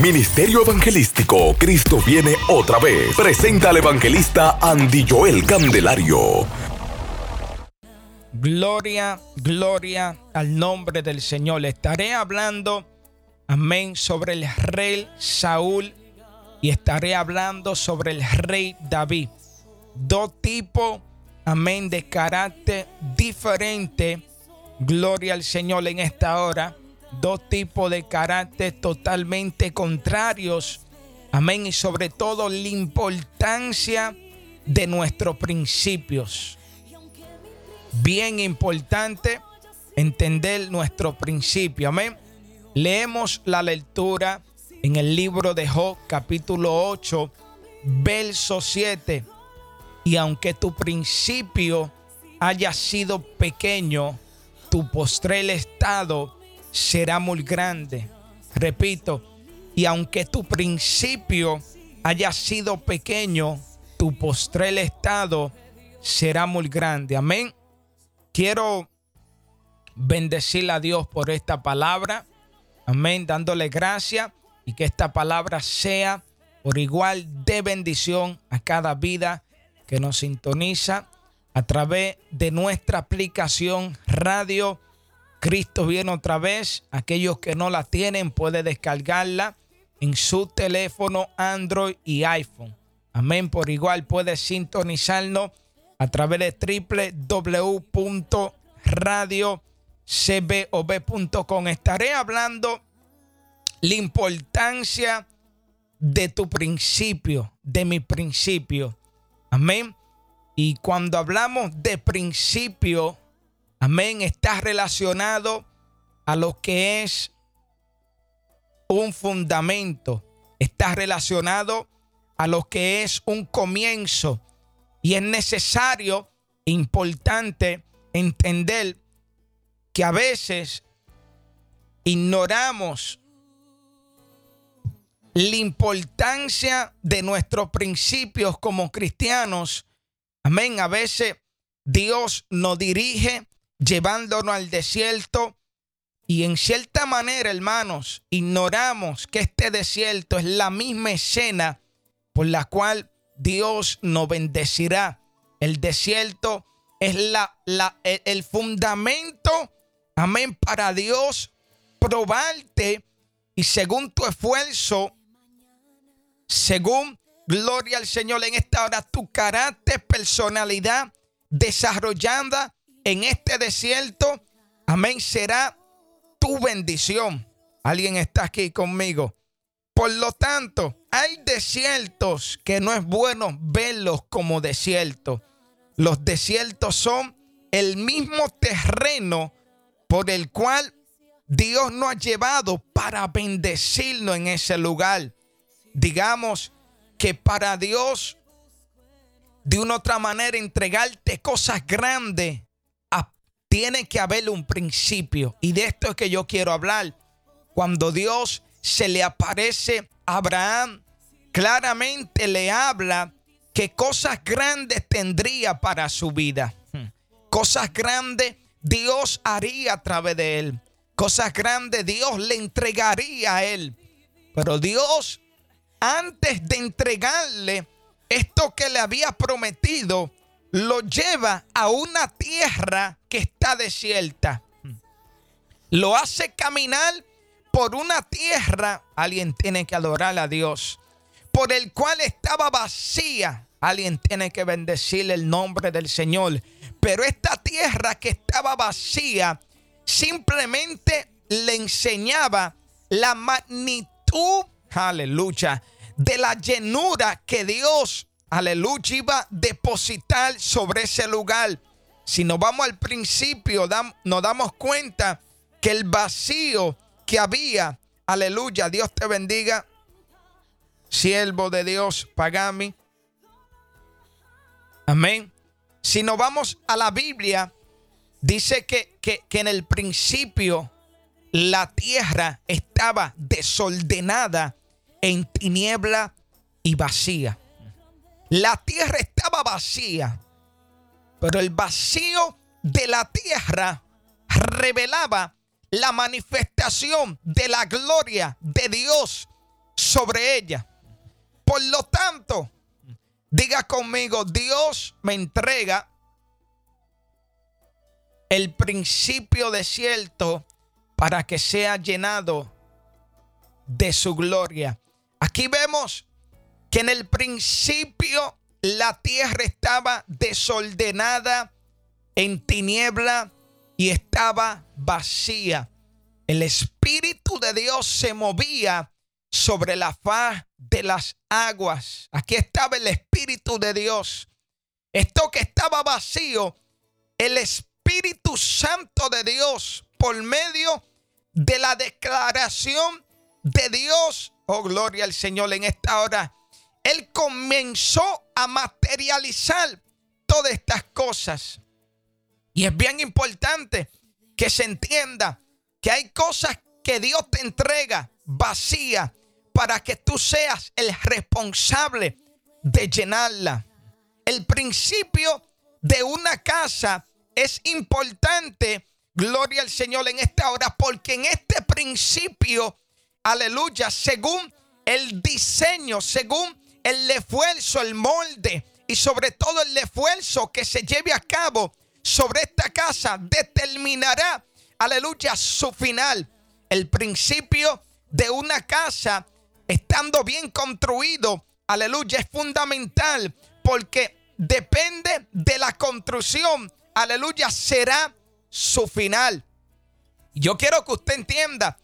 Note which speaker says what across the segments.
Speaker 1: Ministerio Evangelístico Cristo viene otra vez. Presenta al evangelista Andy Joel Candelario.
Speaker 2: Gloria, gloria al nombre del Señor. Estaré hablando, amén, sobre el rey Saúl y estaré hablando sobre el rey David. Dos tipos, amén, de carácter diferente. Gloria al Señor en esta hora. Dos tipos de carácter totalmente contrarios. Amén. Y sobre todo la importancia de nuestros principios. Bien importante entender nuestro principio. Amén. Leemos la lectura en el libro de Job capítulo 8, verso 7. Y aunque tu principio haya sido pequeño, tu postrel estado será muy grande. Repito, y aunque tu principio haya sido pequeño, tu postrel estado será muy grande. Amén. Quiero bendecir a Dios por esta palabra. Amén. Dándole gracias y que esta palabra sea por igual de bendición a cada vida que nos sintoniza a través de nuestra aplicación Radio Cristo viene otra vez. Aquellos que no la tienen pueden descargarla en su teléfono Android y iPhone. Amén. Por igual puede sintonizarnos a través de www.radiocbob.com. Estaré hablando la importancia de tu principio, de mi principio. Amén. Y cuando hablamos de principio, amén, está relacionado a lo que es un fundamento, está relacionado a lo que es un comienzo. Y es necesario, importante, entender que a veces ignoramos la importancia de nuestros principios como cristianos. Amén. A veces Dios nos dirige llevándonos al desierto y en cierta manera, hermanos, ignoramos que este desierto es la misma escena por la cual Dios nos bendecirá. El desierto es la, la, el fundamento, amén, para Dios probarte y según tu esfuerzo según gloria al Señor en esta hora, tu carácter, personalidad desarrollada en este desierto, amén, será tu bendición. Alguien está aquí conmigo. Por lo tanto, hay desiertos que no es bueno verlos como desiertos. Los desiertos son el mismo terreno por el cual Dios nos ha llevado para bendecirnos en ese lugar digamos que para Dios, de una otra manera, entregarte cosas grandes, tiene que haber un principio. Y de esto es que yo quiero hablar. Cuando Dios se le aparece a Abraham, claramente le habla que cosas grandes tendría para su vida. Hmm. Cosas grandes Dios haría a través de él. Cosas grandes Dios le entregaría a él. Pero Dios antes de entregarle esto que le había prometido, lo lleva a una tierra que está desierta. Lo hace caminar por una tierra, alguien tiene que adorar a Dios, por el cual estaba vacía. Alguien tiene que bendecir el nombre del Señor. Pero esta tierra que estaba vacía simplemente le enseñaba la magnitud aleluya, de la llenura que Dios, aleluya, iba a depositar sobre ese lugar. Si nos vamos al principio, nos damos cuenta que el vacío que había, aleluya, Dios te bendiga, siervo de Dios, Pagami. Amén. Si nos vamos a la Biblia, dice que, que, que en el principio la tierra estaba desordenada en tiniebla y vacía. La tierra estaba vacía, pero el vacío de la tierra revelaba la manifestación de la gloria de Dios sobre ella. Por lo tanto, diga conmigo, Dios me entrega el principio de cierto para que sea llenado de su gloria. Aquí vemos que en el principio la tierra estaba desordenada, en tiniebla y estaba vacía. El Espíritu de Dios se movía sobre la faz de las aguas. Aquí estaba el Espíritu de Dios. Esto que estaba vacío, el Espíritu Santo de Dios, por medio de la declaración de Dios, oh gloria al Señor en esta hora, Él comenzó a materializar todas estas cosas. Y es bien importante que se entienda que hay cosas que Dios te entrega vacía para que tú seas el responsable de llenarla. El principio de una casa es importante, gloria al Señor en esta hora, porque en este principio, aleluya, según el diseño, según el esfuerzo, el molde y sobre todo el esfuerzo que se lleve a cabo sobre esta casa, determinará, aleluya, su final. El principio de una casa estando bien construido, aleluya, es fundamental porque depende de la construcción, aleluya, será su final. Yo quiero que usted entienda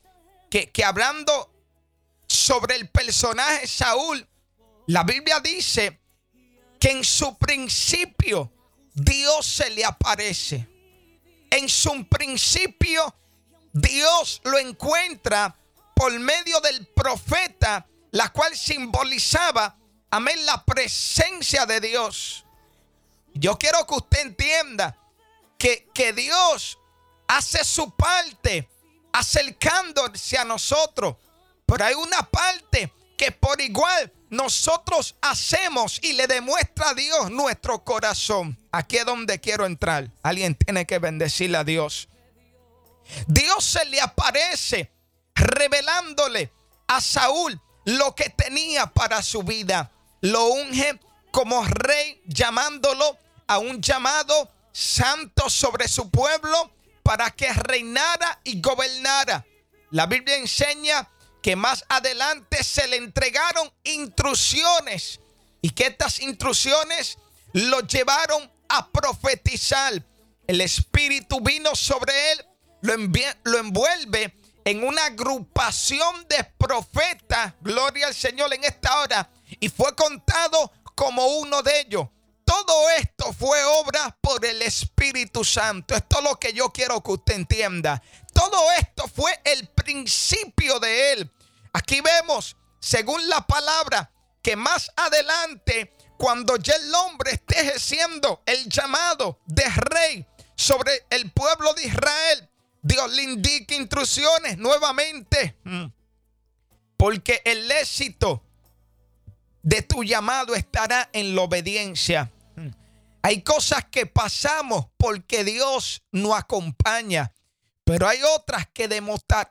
Speaker 2: que, que hablando sobre el personaje Saúl, la Biblia dice que en su principio Dios se le aparece. En su principio Dios lo encuentra por medio del profeta, la cual simbolizaba, amén, la presencia de Dios. Yo quiero que usted entienda que, que Dios hace su parte acercándose a nosotros, pero hay una parte que por igual nosotros hacemos y le demuestra a Dios nuestro corazón. Aquí es donde quiero entrar. Alguien tiene que bendecirle a Dios. Dios se le aparece revelándole a Saúl lo que tenía para su vida. Lo unge como rey, llamándolo a un llamado santo sobre su pueblo para que reinara y gobernara. La Biblia enseña que más adelante se le entregaron instrucciones y que estas instrucciones lo llevaron a profetizar. El Espíritu vino sobre él, lo, lo envuelve en una agrupación de profetas, gloria al Señor en esta hora, y fue contado como uno de ellos. Todo esto fue obra por el Espíritu Santo. Esto es lo que yo quiero que usted entienda. Todo esto fue el principio de él. Aquí vemos, según la palabra, que más adelante, cuando ya el hombre esté ejerciendo el llamado de rey sobre el pueblo de Israel, Dios le indica instrucciones nuevamente. Mm. Porque el éxito de tu llamado estará en la obediencia. Mm. Hay cosas que pasamos porque Dios nos acompaña, pero hay otras que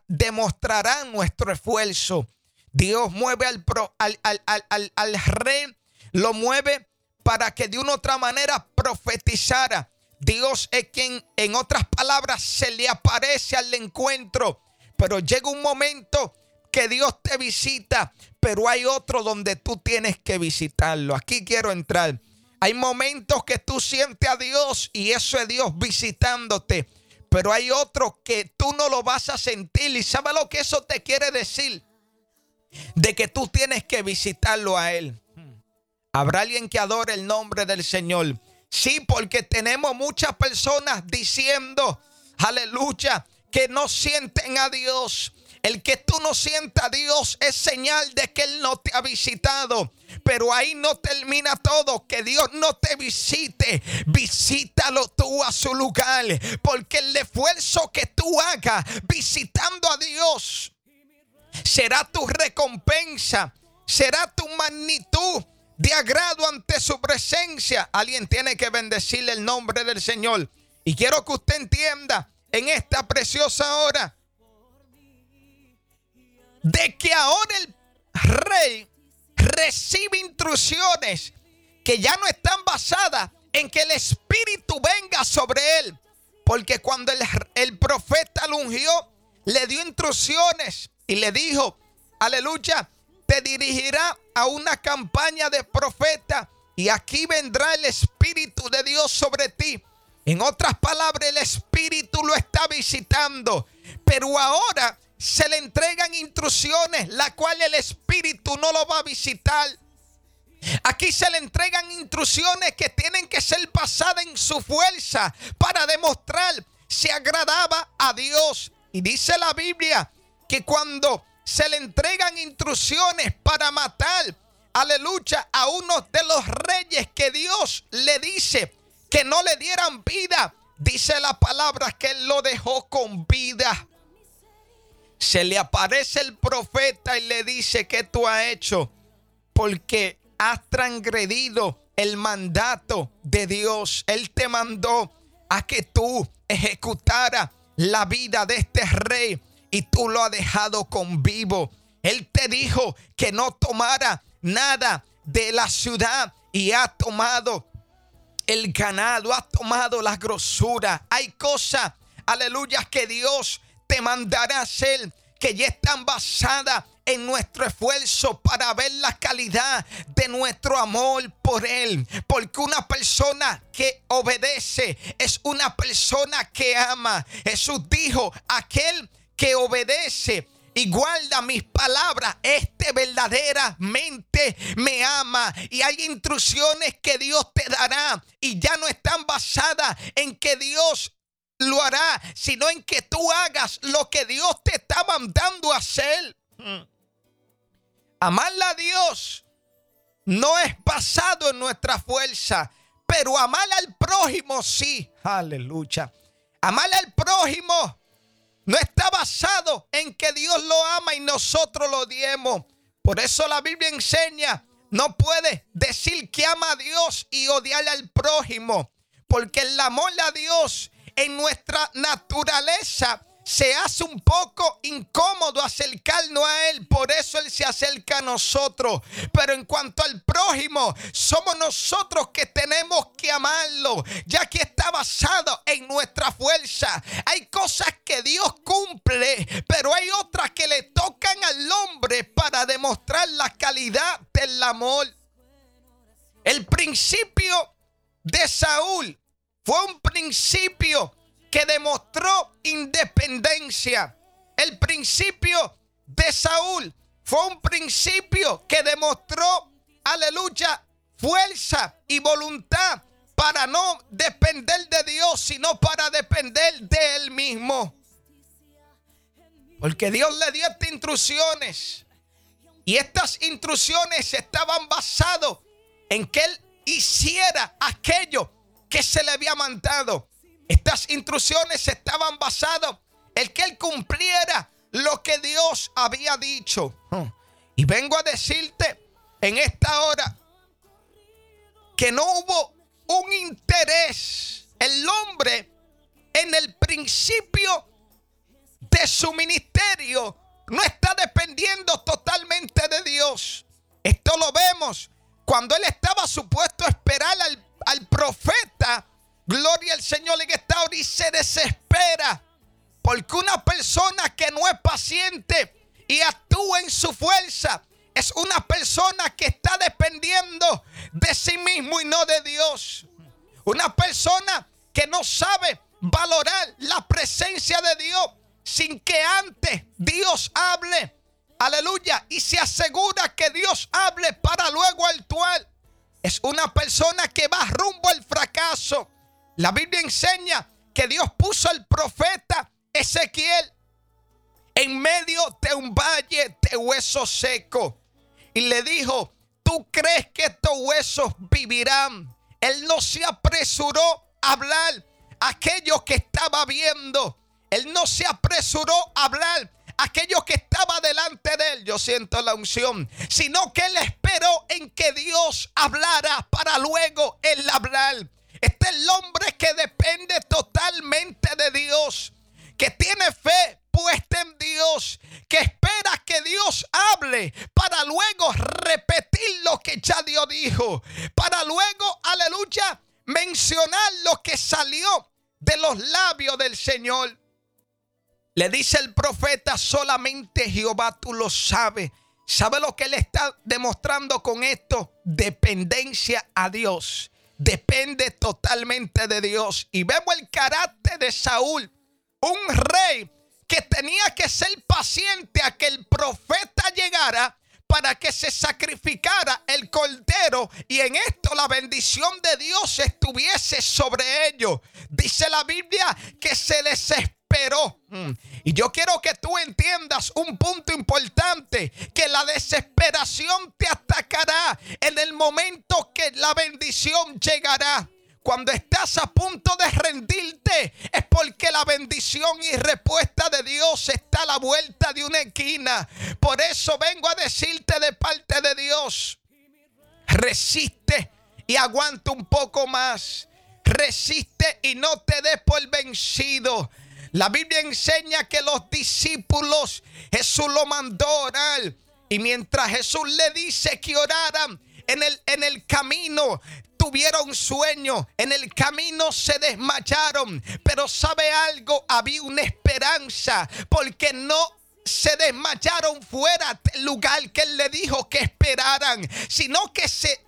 Speaker 2: demostrarán nuestro esfuerzo. Dios mueve al, al, al rey, lo mueve para que de una u otra manera profetizara. Dios es quien, en otras palabras, se le aparece al encuentro. Pero llega un momento que Dios te visita, pero hay otro donde tú tienes que visitarlo. Aquí quiero entrar. Hay momentos que tú sientes a Dios y eso es Dios visitándote. Pero hay otro que tú no lo vas a sentir. ¿Y sabe lo que eso te quiere decir? De que tú tienes que visitarlo a Él. Habrá alguien que adore el nombre del Señor. Sí, porque tenemos muchas personas diciendo, aleluya, que no sienten a Dios. El que tú no sientas a Dios es señal de que Él no te ha visitado. Pero ahí no termina todo. Que Dios no te visite. Visítalo tú a su lugar. Porque el esfuerzo que tú hagas visitando a Dios será tu recompensa. Será tu magnitud de agrado ante su presencia. Alguien tiene que bendecirle el nombre del Señor. Y quiero que usted entienda en esta preciosa hora de que ahora el rey recibe instrucciones que ya no están basadas en que el Espíritu venga sobre él. Porque cuando el, profeta lo ungió, le dio instrucciones y le dijo, aleluya, te dirigirá a una campaña de profeta y aquí vendrá el Espíritu de Dios sobre ti. En otras palabras, el Espíritu lo está visitando, pero ahora se le entregan instrucciones, la cual el Espíritu no lo va a visitar. Aquí se le entregan instrucciones que tienen que ser basadas en su fuerza para demostrar si agradaba a Dios. Y dice la Biblia que cuando se le entregan instrucciones para matar, aleluya, a uno de los reyes que Dios le dice que no le dieran vida, dice la palabra que él lo dejó con vida. Se le aparece el profeta y le dice que tú has hecho porque has transgredido el mandato de Dios. Él te mandó a que tú ejecutara la vida de este rey y tú lo has dejado con vivo. Él te dijo que no tomara nada de la ciudad y ha tomado el ganado, ha tomado la grosura. Hay cosas, aleluya, que Dios te mandará hacer que ya están basadas en nuestro esfuerzo para ver la calidad de nuestro amor por Él. Porque una persona que obedece es una persona que ama. Jesús dijo, aquel que obedece y guarda mis palabras, este verdaderamente me ama. Y hay instrucciones que Dios te dará y ya no están basadas en que Dios lo hará, sino en que tú hagas lo que Dios te está mandando a hacer. Amarla a Dios no es basado en nuestra fuerza, pero amar al prójimo sí. Aleluya. Amar al prójimo no está basado en que Dios lo ama y nosotros lo odiemos. Por eso la Biblia enseña, no puede decir que ama a Dios y odiar al prójimo. Porque el amor a Dios en nuestra naturaleza se hace un poco incómodo acercarnos a Él. Por eso Él se acerca a nosotros. Pero en cuanto al prójimo, somos nosotros que tenemos que amarlo, ya que está basado en nuestra fuerza. Hay cosas que Dios cumple, pero hay otras que le tocan al hombre para demostrar la calidad del amor. El principio de Saúl fue un principio que demostró independencia. El principio de Saúl fue un principio que demostró, aleluya, fuerza y voluntad para no depender de Dios, sino para depender de Él mismo. Porque Dios le dio estas instrucciones. Y estas instrucciones estaban basadas en que Él hiciera aquello que se le había mandado. Estas instrucciones estaban basadas en que él cumpliera lo que Dios había dicho. Y vengo a decirte en esta hora que no hubo un interés el hombre en el principio de su ministerio no está dependiendo totalmente de Dios. Esto lo vemos cuando él estaba supuesto a esperar al, al profeta Gloria al Señor en esta hora y se desespera. Porque una persona que no es paciente y actúa en su fuerza es una persona que está dependiendo de sí mismo y no de Dios. Una persona que no sabe valorar la presencia de Dios sin que antes Dios hable. Aleluya. Y se asegura que Dios hable para luego actuar. Es una persona que va rumbo al fracaso. La Biblia enseña que Dios puso al profeta Ezequiel en medio de un valle de huesos secos. Y le dijo, ¿tú crees que estos huesos vivirán? Él no se apresuró a hablar aquello que estaba viendo. Él no se apresuró a hablar aquello que estaba delante de él. Yo siento la unción. Sino que él esperó en que Dios hablara para luego él hablar. Este es el hombre que depende totalmente de Dios, que tiene fe puesta en Dios, que espera que Dios hable para lo que ya Dios dijo, para luego, aleluya, mencionar lo que salió de los labios del Señor. Le dice el profeta, solamente Jehová tú lo sabes. ¿Sabe lo que él está demostrando con esto? Dependencia a Dios. Depende totalmente de Dios. Y vemos el carácter de Saúl, un rey que tenía que ser paciente a que el profeta llegara para que se sacrificara el cordero y en esto la bendición de Dios estuviese sobre ellos. Dice la Biblia que se desesperó. Mm. Y yo quiero que tú entiendas un punto importante, que la desesperación te atacará en el momento que la bendición llegará. Cuando estás a punto de rendirte es porque la bendición y respuesta de Dios está a la vuelta de una esquina. Por eso vengo a decirte de parte de Dios, resiste y aguanta un poco más. Resiste y no te des por vencido. La Biblia enseña que los discípulos Jesús lo mandó orar. Y mientras Jesús le dice que oraran en el, en el camino, tuvieron sueño, en el camino se desmayaron, pero sabe algo, había una esperanza, porque no se desmayaron fuera del lugar que él le dijo que esperaran, sino que se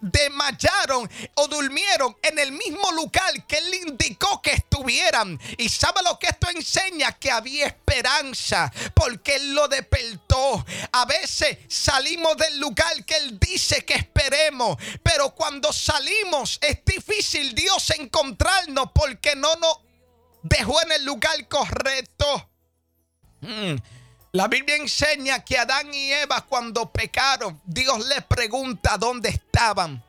Speaker 2: desmayaron o durmieron en el mismo lugar que él indicó que estuvieran. Y sabe lo que esto enseña, que había esperanza, porque él lo despertó. A veces salimos del lugar que él dice que esperemos, pero cuando salimos es difícil Dios encontrarnos porque no nos dejó en el lugar correcto. Mm. La Biblia enseña que Adán y Eva cuando pecaron, Dios les pregunta dónde estaban.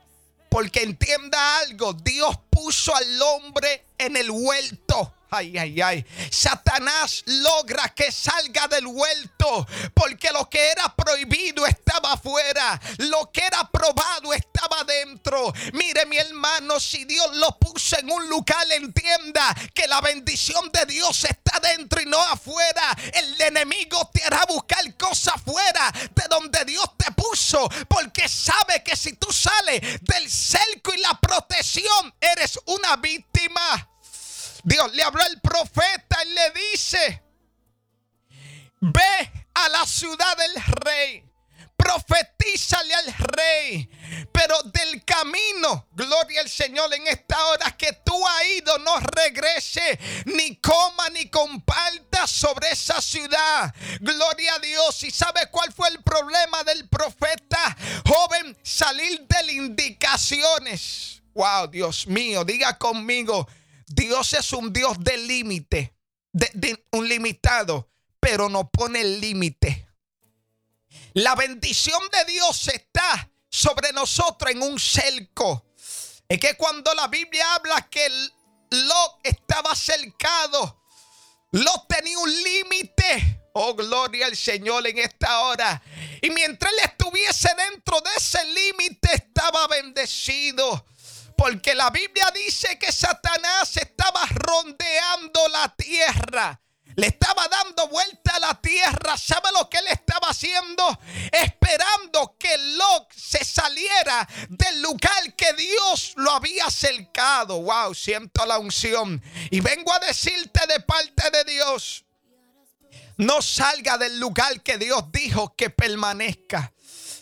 Speaker 2: Porque entienda algo, Dios puso al hombre en el huerto Ay, ay, ay. Satanás logra que salga del huerto porque lo que era prohibido estaba afuera. Lo que era probado estaba dentro. Mire mi hermano, si Dios lo puso en un lugar, entienda que la bendición de Dios está dentro y no afuera. El enemigo te hará buscar cosas afuera de donde Dios te puso porque sabe que si tú sales del cerco y la protección, eres una víctima. Dios le habló al profeta y le dice, ve a la ciudad del rey. Profetízale al rey, pero del camino, gloria al Señor en esta hora que tú has ido, no regrese, ni coma ni comparta sobre esa ciudad. Gloria a Dios. ¿Y sabe cuál fue el problema del profeta? Joven, salir de indicaciones. Wow, Dios mío, diga conmigo, Dios es un Dios de límite, de, un limitado, pero no pone límite. La bendición de Dios está sobre nosotros en un cerco. Es que cuando la Biblia habla que Lot estaba cercado, Lot tenía un límite. Oh, gloria al Señor en esta hora. Y mientras él estuviese dentro de ese límite, estaba bendecido. Porque la Biblia dice que Satanás estaba rondeando la tierra. Le estaba dando vuelta a la tierra. ¿Sabe lo que él estaba haciendo? Esperando que Lot se saliera del lugar que Dios lo había cercado. Wow, siento la unción. Y vengo a decirte de parte de Dios. No salga del lugar que Dios dijo que permanezca.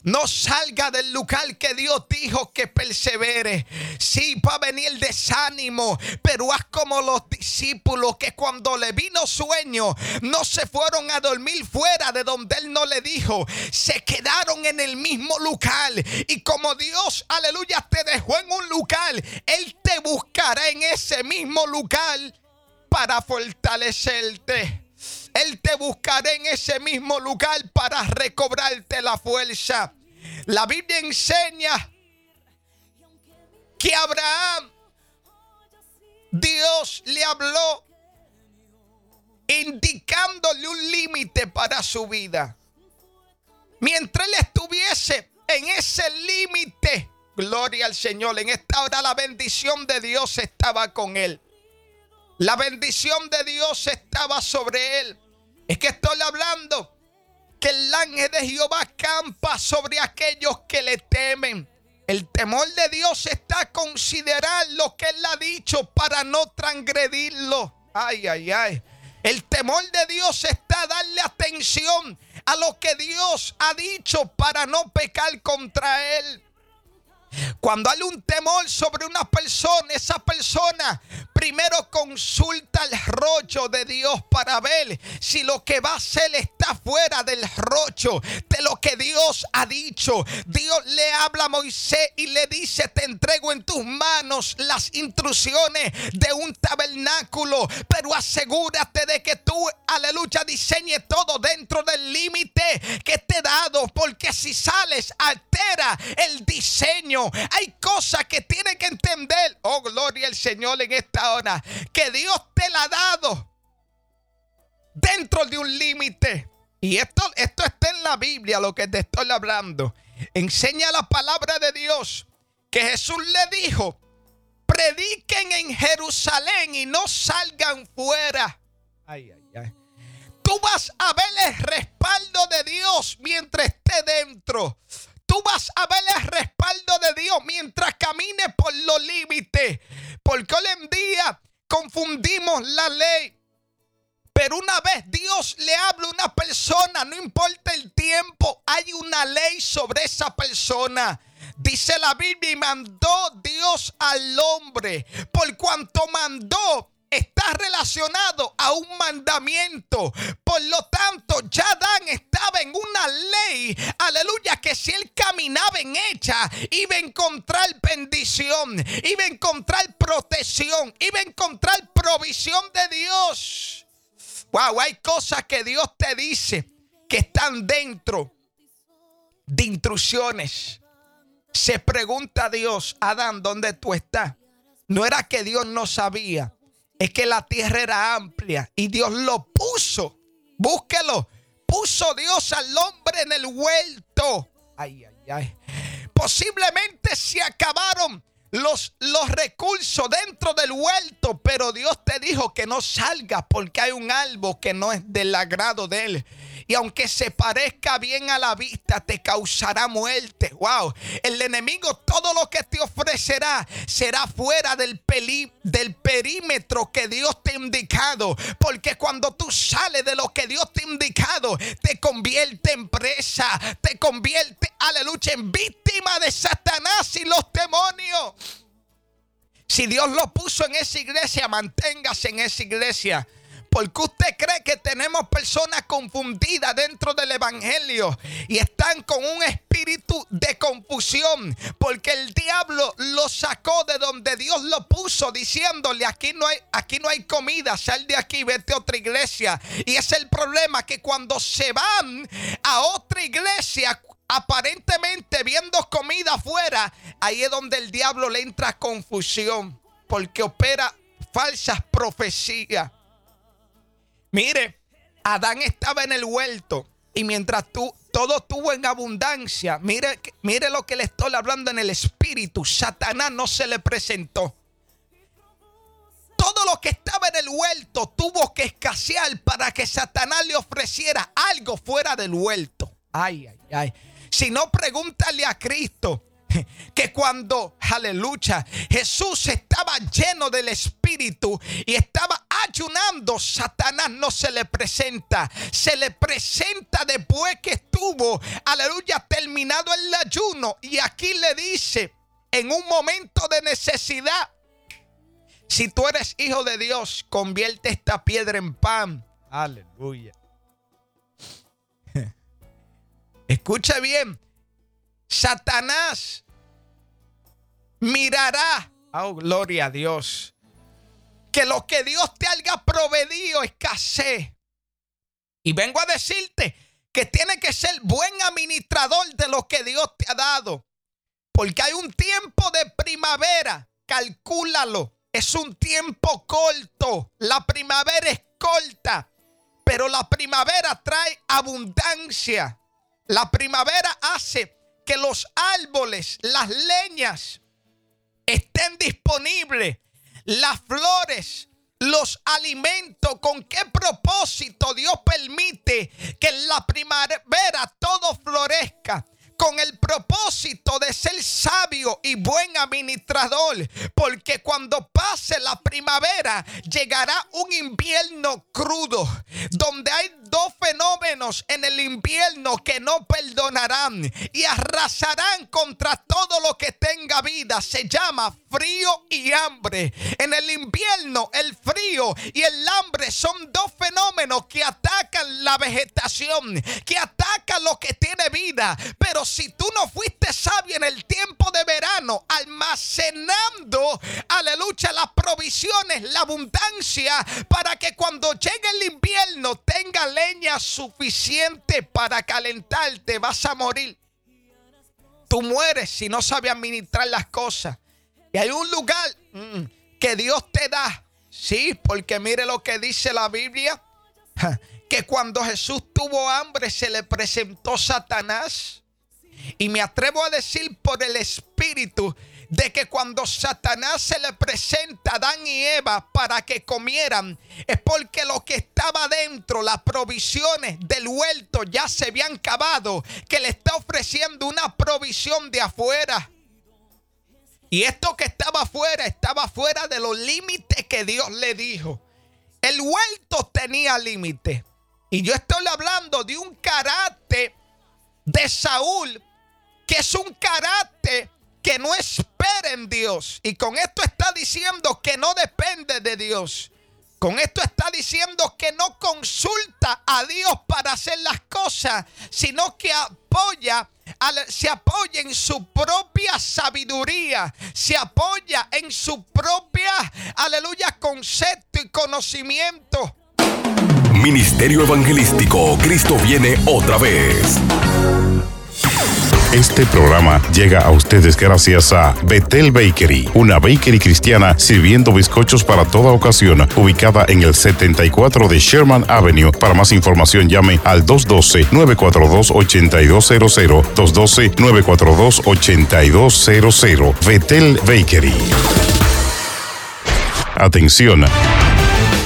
Speaker 2: No salga del lugar que Dios dijo que persevere. Sí, va a venir el desánimo, pero haz como los discípulos que cuando le vino sueño no se fueron a dormir fuera de donde Él no le dijo. Se quedaron en el mismo lugar. Y como Dios, aleluya, te dejó en un lugar, Él te buscará en ese mismo lugar para fortalecerte. Él te buscará en ese mismo lugar para recobrarte la fuerza. La Biblia enseña que Abraham, Dios le habló indicándole un límite para su vida. Mientras él estuviese en ese límite, gloria al Señor, en esta hora la bendición de Dios estaba con él. La bendición de Dios estaba sobre él. Es que estoy hablando que el ángel de Jehová campa sobre aquellos que le temen. El temor de Dios está considerar lo que Él ha dicho para no transgredirlo. Ay, ay, ay. El temor de Dios está darle atención a lo que Dios ha dicho para no pecar contra Él. Cuando hay un temor sobre una persona, esa persona primero consulta el rollo de Dios para ver si lo que va a hacer está fuera del rollo de lo que Dios ha dicho. Dios le habla a Moisés y le dice, te entrego en tus manos las instrucciones de un tabernáculo, pero asegúrate de que tú, aleluya, diseñe todo dentro del límite que te he dado, porque si sales, altera el diseño. Hay cosas que tiene que entender, oh gloria al Señor en esta que Dios te la ha dado dentro de un límite. Y esto, esto está en la Biblia, lo que te estoy hablando. Enseña la palabra de Dios que Jesús le dijo, prediquen en Jerusalén y no salgan fuera. Ay, ay, ay. Tú vas a ver el respaldo de Dios mientras esté dentro tú vas a ver el respaldo de Dios mientras camines por los límites. Porque hoy en día confundimos la ley. Pero una vez Dios le habla a una persona, no importa el tiempo, hay una ley sobre esa persona. Dice la Biblia y mandó Dios al hombre. Por cuanto mandó, está relacionado a un mandamiento. Por lo tanto, ya Dan estaba en una ley, aleluya, que si él caminaba en ella, iba a encontrar bendición, iba a encontrar protección, iba a encontrar provisión de Dios. Wow, hay cosas que Dios te dice que están dentro de instrucciones. Se pregunta a Dios, Adán, ¿dónde tú estás? No era que Dios no sabía, es que la tierra era amplia y Dios lo puso. Búsquelo. Puso Dios al hombre en el huerto. Ay, ay, ay. Posiblemente se acabaron los, los recursos dentro del huerto, pero Dios te dijo que no salgas porque hay un árbol que no es del agrado de él y aunque se parezca bien a la vista, te causará muerte. Wow. El enemigo todo lo que te ofrecerá será fuera del, perímetro que Dios te ha indicado. Porque cuando tú sales de lo que Dios te ha indicado, te convierte en presa, te convierte, aleluya, en víctima de Satanás y los demonios. Si Dios lo puso en esa iglesia, manténgase en esa iglesia. Porque usted cree que tenemos personas confundidas dentro del Evangelio y están con un espíritu de confusión. Porque el diablo lo sacó de donde Dios lo puso diciéndole aquí no hay, aquí no hay comida, sal de aquí, vete a otra iglesia. Y es el problema que cuando se van a otra iglesia, aparentemente viendo comida afuera, ahí es donde el diablo le entra confusión. Porque opera falsas profecías. Mire, Adán estaba en el huerto y mientras tú todo tuvo en abundancia, mire, mire lo que le estoy hablando en el espíritu, Satanás no se le presentó. Todo lo que estaba en el huerto tuvo que escasear para que Satanás le ofreciera algo fuera del huerto. Ay, ay, ay. Si no, pregúntale a Cristo que cuando, aleluya, Jesús estaba lleno del Espíritu y estaba ayunando, Satanás no se le presenta, se le presenta después que estuvo, aleluya, terminado el ayuno. Y aquí le dice, en un momento de necesidad, si tú eres hijo de Dios, convierte esta piedra en pan. Aleluya. Escucha bien, Satanás mirará, oh gloria a Dios, que lo que Dios te haya proveído escasez. Y vengo a decirte que tiene que ser buen administrador de lo que Dios te ha dado. Porque hay un tiempo de primavera, calcúlalo, es un tiempo corto. La primavera es corta, pero la primavera trae abundancia. La primavera hace que los árboles, las leñas, estén disponibles las flores los alimentos, con qué propósito Dios permite que en la primavera todo florezca con el propósito de ser sabio y buen administrador, porque cuando pase la primavera llegará un invierno crudo, donde hay dos fenómenos en el invierno que no perdonarán y arrasarán contra todo lo que tenga vida. Se llama frío y hambre. En el invierno el frío y el hambre son dos fenómenos que atacan la vegetación, que atacan lo que tiene vida. Pero si tú no fuiste sabio en el tiempo de verano, almacenando, aleluya, las provisiones, la abundancia, para que cuando llegue el invierno tenga leña suficiente para calentarte, vas a morir. Tú mueres si no sabes administrar las cosas. Y hay un lugar mm, que Dios te da. Sí, porque mire lo que dice la Biblia. Que cuando Jesús tuvo hambre se le presentó Satanás. Y me atrevo a decir por el Espíritu de que cuando Satanás se le presenta a Adán y Eva para que comieran, es porque lo que estaba dentro, las provisiones del huerto ya se habían acabado, que le está ofreciendo una provisión de afuera. Y esto que estaba afuera, estaba fuera de los límites que Dios le dijo. El huerto tenía límites. Y yo estoy hablando de un carácter de Saúl, que es un carácter que no espera en Dios. Y con esto está diciendo que no depende de Dios. Con esto está diciendo que no consulta a Dios para hacer las cosas, sino que apoya, se apoya en su propia sabiduría, se apoya en su propia, aleluya, concepto y conocimiento.
Speaker 1: Ministerio Evangelístico, Cristo viene otra vez.
Speaker 3: Este programa llega a ustedes gracias a Betel Bakery, una bakery cristiana sirviendo bizcochos para toda ocasión, ubicada en el 74 de Sherman Avenue. Para más información llame al 212-942-8200, 212-942-8200. Betel Bakery. Atención.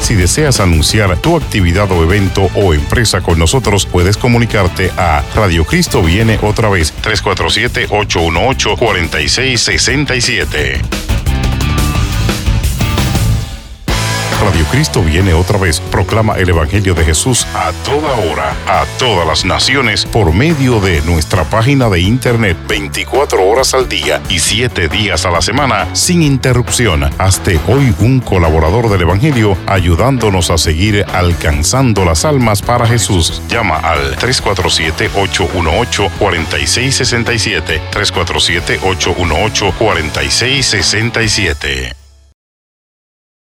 Speaker 3: Si deseas anunciar tu actividad o evento o empresa con nosotros, puedes comunicarte a Radio Cristo Viene otra vez 347-818-4667. Radio Cristo viene otra vez. Proclama el Evangelio de Jesús a toda hora, a todas las naciones, por medio de nuestra página de internet 24 horas al día y 7 días a la semana, sin interrupción. Hazte hoy un colaborador del Evangelio, ayudándonos a seguir alcanzando las almas para Jesús. Llama al 347-818-4667. 347-818-4667.